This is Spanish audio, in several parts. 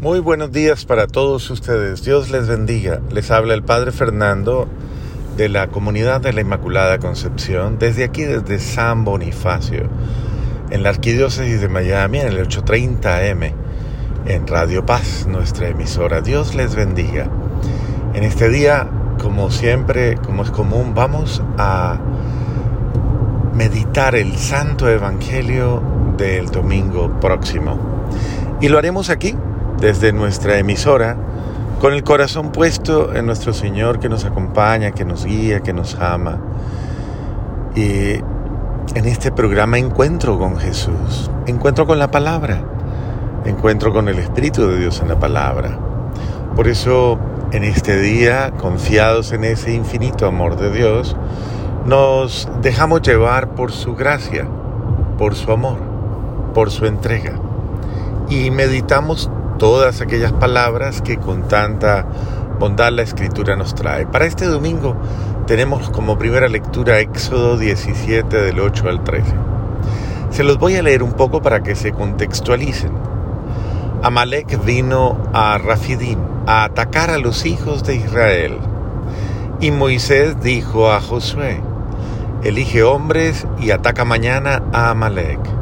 Muy buenos días para todos ustedes. Dios les bendiga. Les habla el Padre Fernando de la Comunidad de la Inmaculada Concepción, desde aquí, desde San Bonifacio, en la Arquidiócesis de Miami, en el 830 AM, en Radio Paz, nuestra emisora. Dios les bendiga. En este día, como siempre, como es común, vamos a meditar el Santo Evangelio del domingo próximo. Y lo haremos aquí, desde nuestra emisora, con el corazón puesto en nuestro Señor que nos acompaña, que nos guía, que nos ama. Y en este programa encuentro con Jesús, encuentro con la palabra, encuentro con el Espíritu de Dios en la palabra. Por eso en este día, confiados en ese infinito amor de Dios, nos dejamos llevar por su gracia, por su amor, por su entrega. Y meditamos todas aquellas palabras que con tanta bondad la Escritura nos trae. Para este domingo tenemos como primera lectura Éxodo 17 del 8 al 13. Se los voy a leer un poco para que se contextualicen. Amalek vino a Rafidim a atacar a los hijos de Israel. Y Moisés dijo a Josué, elige hombres y ataca mañana a Amalek.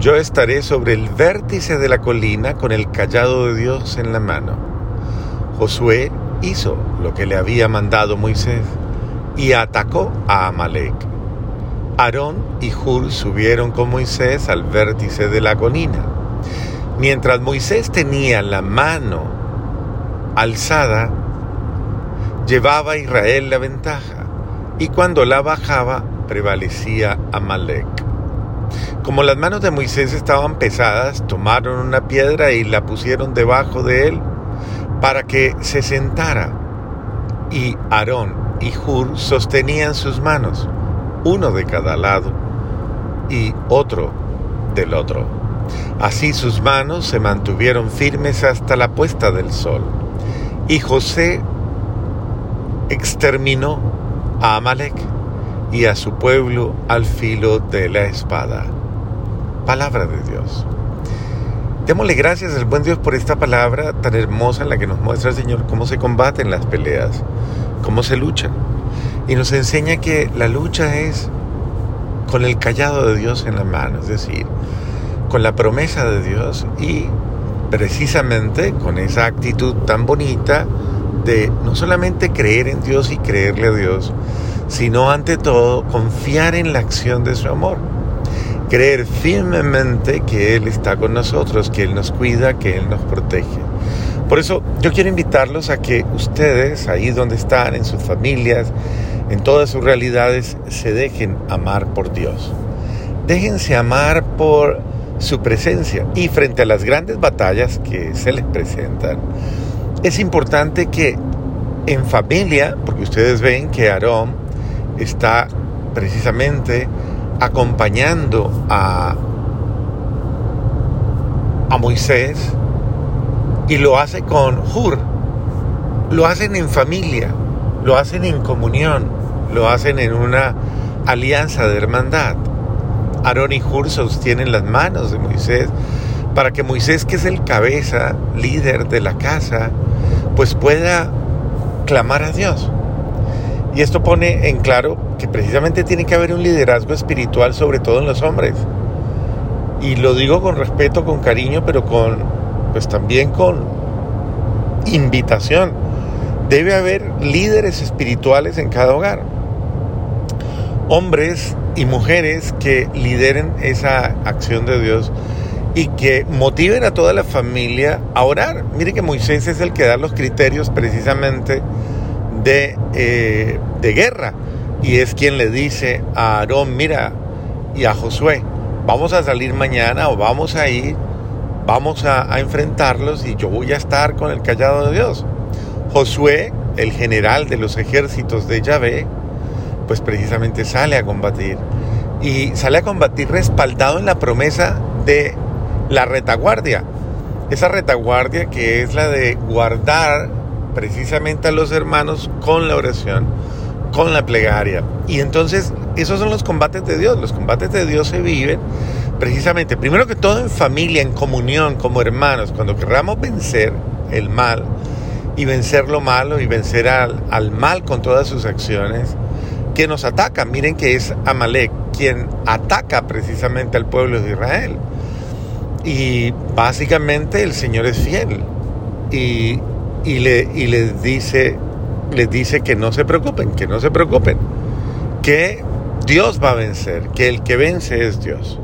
Yo estaré sobre el vértice de la colina con el callado de Dios en la mano. Josué hizo lo que le había mandado Moisés y atacó a Amalek. Aarón y Hur subieron con Moisés al vértice de la colina. Mientras Moisés tenía la mano alzada, llevaba a Israel la ventaja, y cuando la bajaba prevalecía Amalek. Como las manos de Moisés estaban pesadas, tomaron una piedra y la pusieron debajo de él para que se sentara. Y Aarón y Hur sostenían sus manos, uno de cada lado y otro del otro. Así sus manos se mantuvieron firmes hasta la puesta del sol. Y José exterminó a Amalek y a su pueblo al filo de la espada palabra de Dios. Démosle gracias al buen Dios por esta palabra tan hermosa en la que nos muestra el Señor cómo se combaten las peleas, cómo se luchan. Y nos enseña que la lucha es con el callado de Dios en la mano, es decir, con la promesa de Dios y precisamente con esa actitud tan bonita de no solamente creer en Dios y creerle a Dios, sino ante todo confiar en la acción de su amor creer firmemente que Él está con nosotros, que Él nos cuida, que Él nos protege. Por eso yo quiero invitarlos a que ustedes, ahí donde están, en sus familias, en todas sus realidades, se dejen amar por Dios. Déjense amar por su presencia y frente a las grandes batallas que se les presentan, es importante que en familia, porque ustedes ven que Aarón está precisamente acompañando a, a Moisés y lo hace con Hur. Lo hacen en familia, lo hacen en comunión, lo hacen en una alianza de hermandad. Aarón y Hur sostienen las manos de Moisés para que Moisés, que es el cabeza, líder de la casa, pues pueda clamar a Dios. Y esto pone en claro que precisamente tiene que haber un liderazgo espiritual, sobre todo en los hombres. Y lo digo con respeto, con cariño, pero con, pues también con invitación. Debe haber líderes espirituales en cada hogar. Hombres y mujeres que lideren esa acción de Dios y que motiven a toda la familia a orar. Mire que Moisés es el que da los criterios precisamente de, eh, de guerra y es quien le dice a Aarón, mira, y a Josué, vamos a salir mañana o vamos a ir, vamos a, a, enfrentarlos y yo voy a estar con el callado de Dios. Josué, el general de los ejércitos de Yahvé, pues precisamente sale a combatir. Y sale a combatir respaldado en la promesa de la retaguardia. Esa retaguardia que es la de guardar precisamente a los hermanos con la oración con la plegaria. Y entonces esos son los combates de Dios. Los combates de Dios se viven precisamente, primero que todo en familia, en comunión, como hermanos, cuando queramos vencer el mal y vencer lo malo y vencer al, al mal con todas sus acciones, que nos atacan. Miren que es Amalek quien ataca precisamente al pueblo de Israel. Y básicamente el Señor es fiel. Y, y, le, y les, dice, les dice que no se preocupen, que no se preocupen. Que Dios va a vencer, que el que vence es Dios.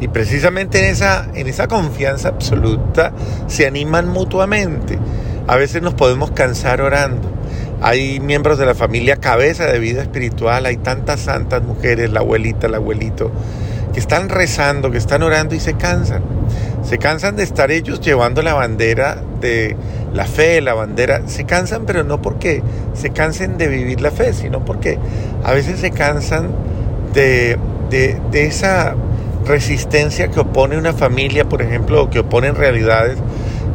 Y precisamente en esa, en esa confianza absoluta se animan mutuamente. A veces nos podemos cansar orando. Hay miembros de la familia cabeza de vida espiritual, hay tantas santas mujeres, la abuelita, el abuelito, que están rezando, que están orando y se cansan. Se cansan de estar ellos llevando la bandera de la fe, la bandera. Se cansan, pero no porque se cansen de vivir la fe, sino porque a veces se cansan de, de, esa resistencia que opone una familia, por ejemplo, o que oponen realidades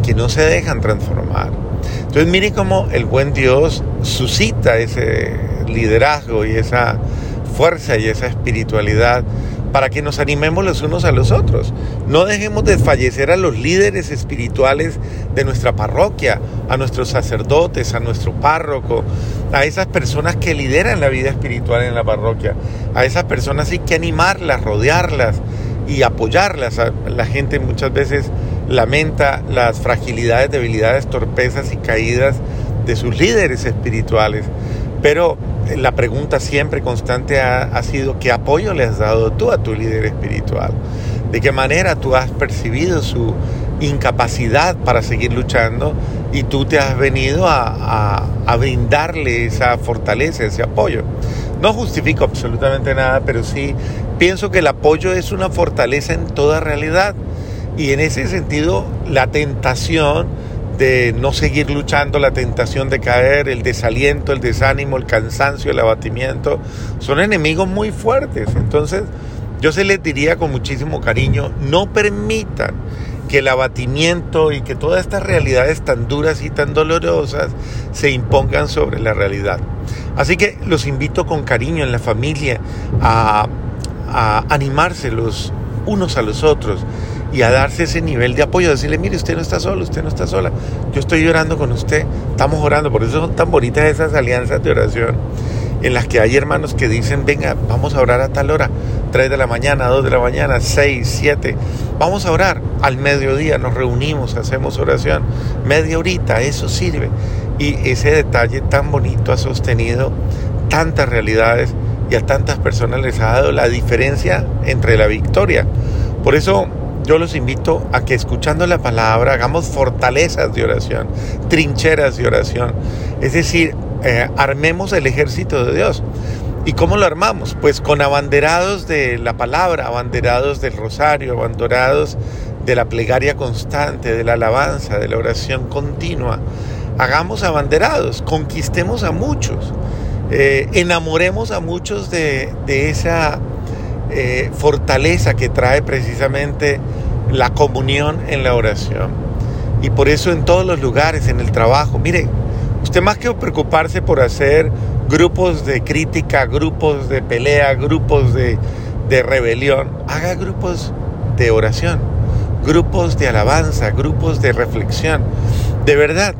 que no se dejan transformar. Entonces mire cómo el buen Dios suscita ese liderazgo y esa fuerza y esa espiritualidad para que nos animemos los unos a los otros. No dejemos de fallecer a los líderes espirituales de nuestra parroquia, a nuestros sacerdotes, a nuestro párroco, a esas personas que lideran la vida espiritual en la parroquia. A esas personas hay que animarlas, rodearlas y apoyarlas. La gente muchas veces lamenta las fragilidades, debilidades, torpezas y caídas de sus líderes espirituales. Pero la pregunta siempre constante ha, sido, ¿qué apoyo le has dado tú a tu líder espiritual? ¿De qué manera tú has percibido su incapacidad para seguir luchando y tú te has venido a, a brindarle esa fortaleza, ese apoyo? No justifico absolutamente nada, pero sí pienso que el apoyo es una fortaleza en toda realidad. Y en ese sentido, la tentación de no seguir luchando, la tentación de caer, el desaliento, el desánimo, el cansancio, el abatimiento, son enemigos muy fuertes. Entonces, yo se les diría con muchísimo cariño, no permitan que el abatimiento y que todas estas realidades tan duras y tan dolorosas se impongan sobre la realidad. Así que los invito con cariño en la familia a, a animarse los unos a los otros y a darse ese nivel de apoyo, decirle, mire, usted no está solo, usted no está sola, yo estoy llorando con usted, estamos orando, por eso son tan bonitas esas alianzas de oración en las que hay hermanos que dicen, venga, vamos a orar a tal hora, 3 de la mañana, 2 de la mañana, 6, 7, vamos a orar al mediodía, nos reunimos, hacemos oración, media horita, eso sirve. Y ese detalle tan bonito ha sostenido tantas realidades y a tantas personas les ha dado la diferencia entre la victoria. Por eso yo los invito a que escuchando la palabra hagamos fortalezas de oración, trincheras de oración. Es decir, eh, armemos el ejército de Dios. ¿Y cómo lo armamos? Pues con abanderados de la palabra, abanderados del rosario, abanderados de la plegaria constante, de la alabanza, de la oración continua. Hagamos abanderados, conquistemos a muchos, eh, enamoremos a muchos de, esa eh, fortaleza que trae precisamente la comunión en la oración. Y por eso en todos los lugares, en el trabajo, mire, usted más que preocuparse por hacer grupos de crítica, grupos de pelea, grupos de, de rebelión, haga grupos de oración, grupos de alabanza, grupos de reflexión. De verdad,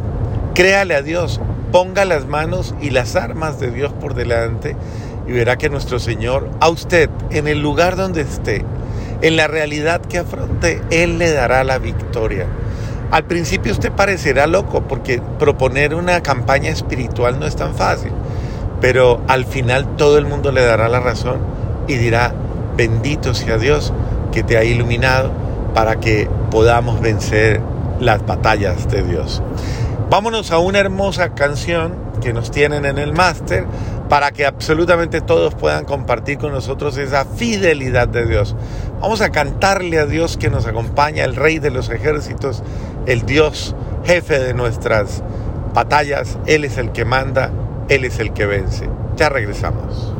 créale a Dios, ponga las manos y las armas de Dios por delante y verá que nuestro Señor, a usted, en el lugar donde esté, en la realidad que afronte, Él le dará la victoria. Al principio usted parecerá loco porque proponer una campaña espiritual no es tan fácil, pero al final todo el mundo le dará la razón y dirá, bendito sea Dios que te ha iluminado para que podamos vencer las batallas de Dios. Vámonos a una hermosa canción que nos tienen en el máster para que absolutamente todos puedan compartir con nosotros esa fidelidad de Dios. Vamos a cantarle a Dios que nos acompaña, el Rey de los ejércitos, el Dios jefe de nuestras batallas. Él es el que manda, Él es el que vence. Ya regresamos.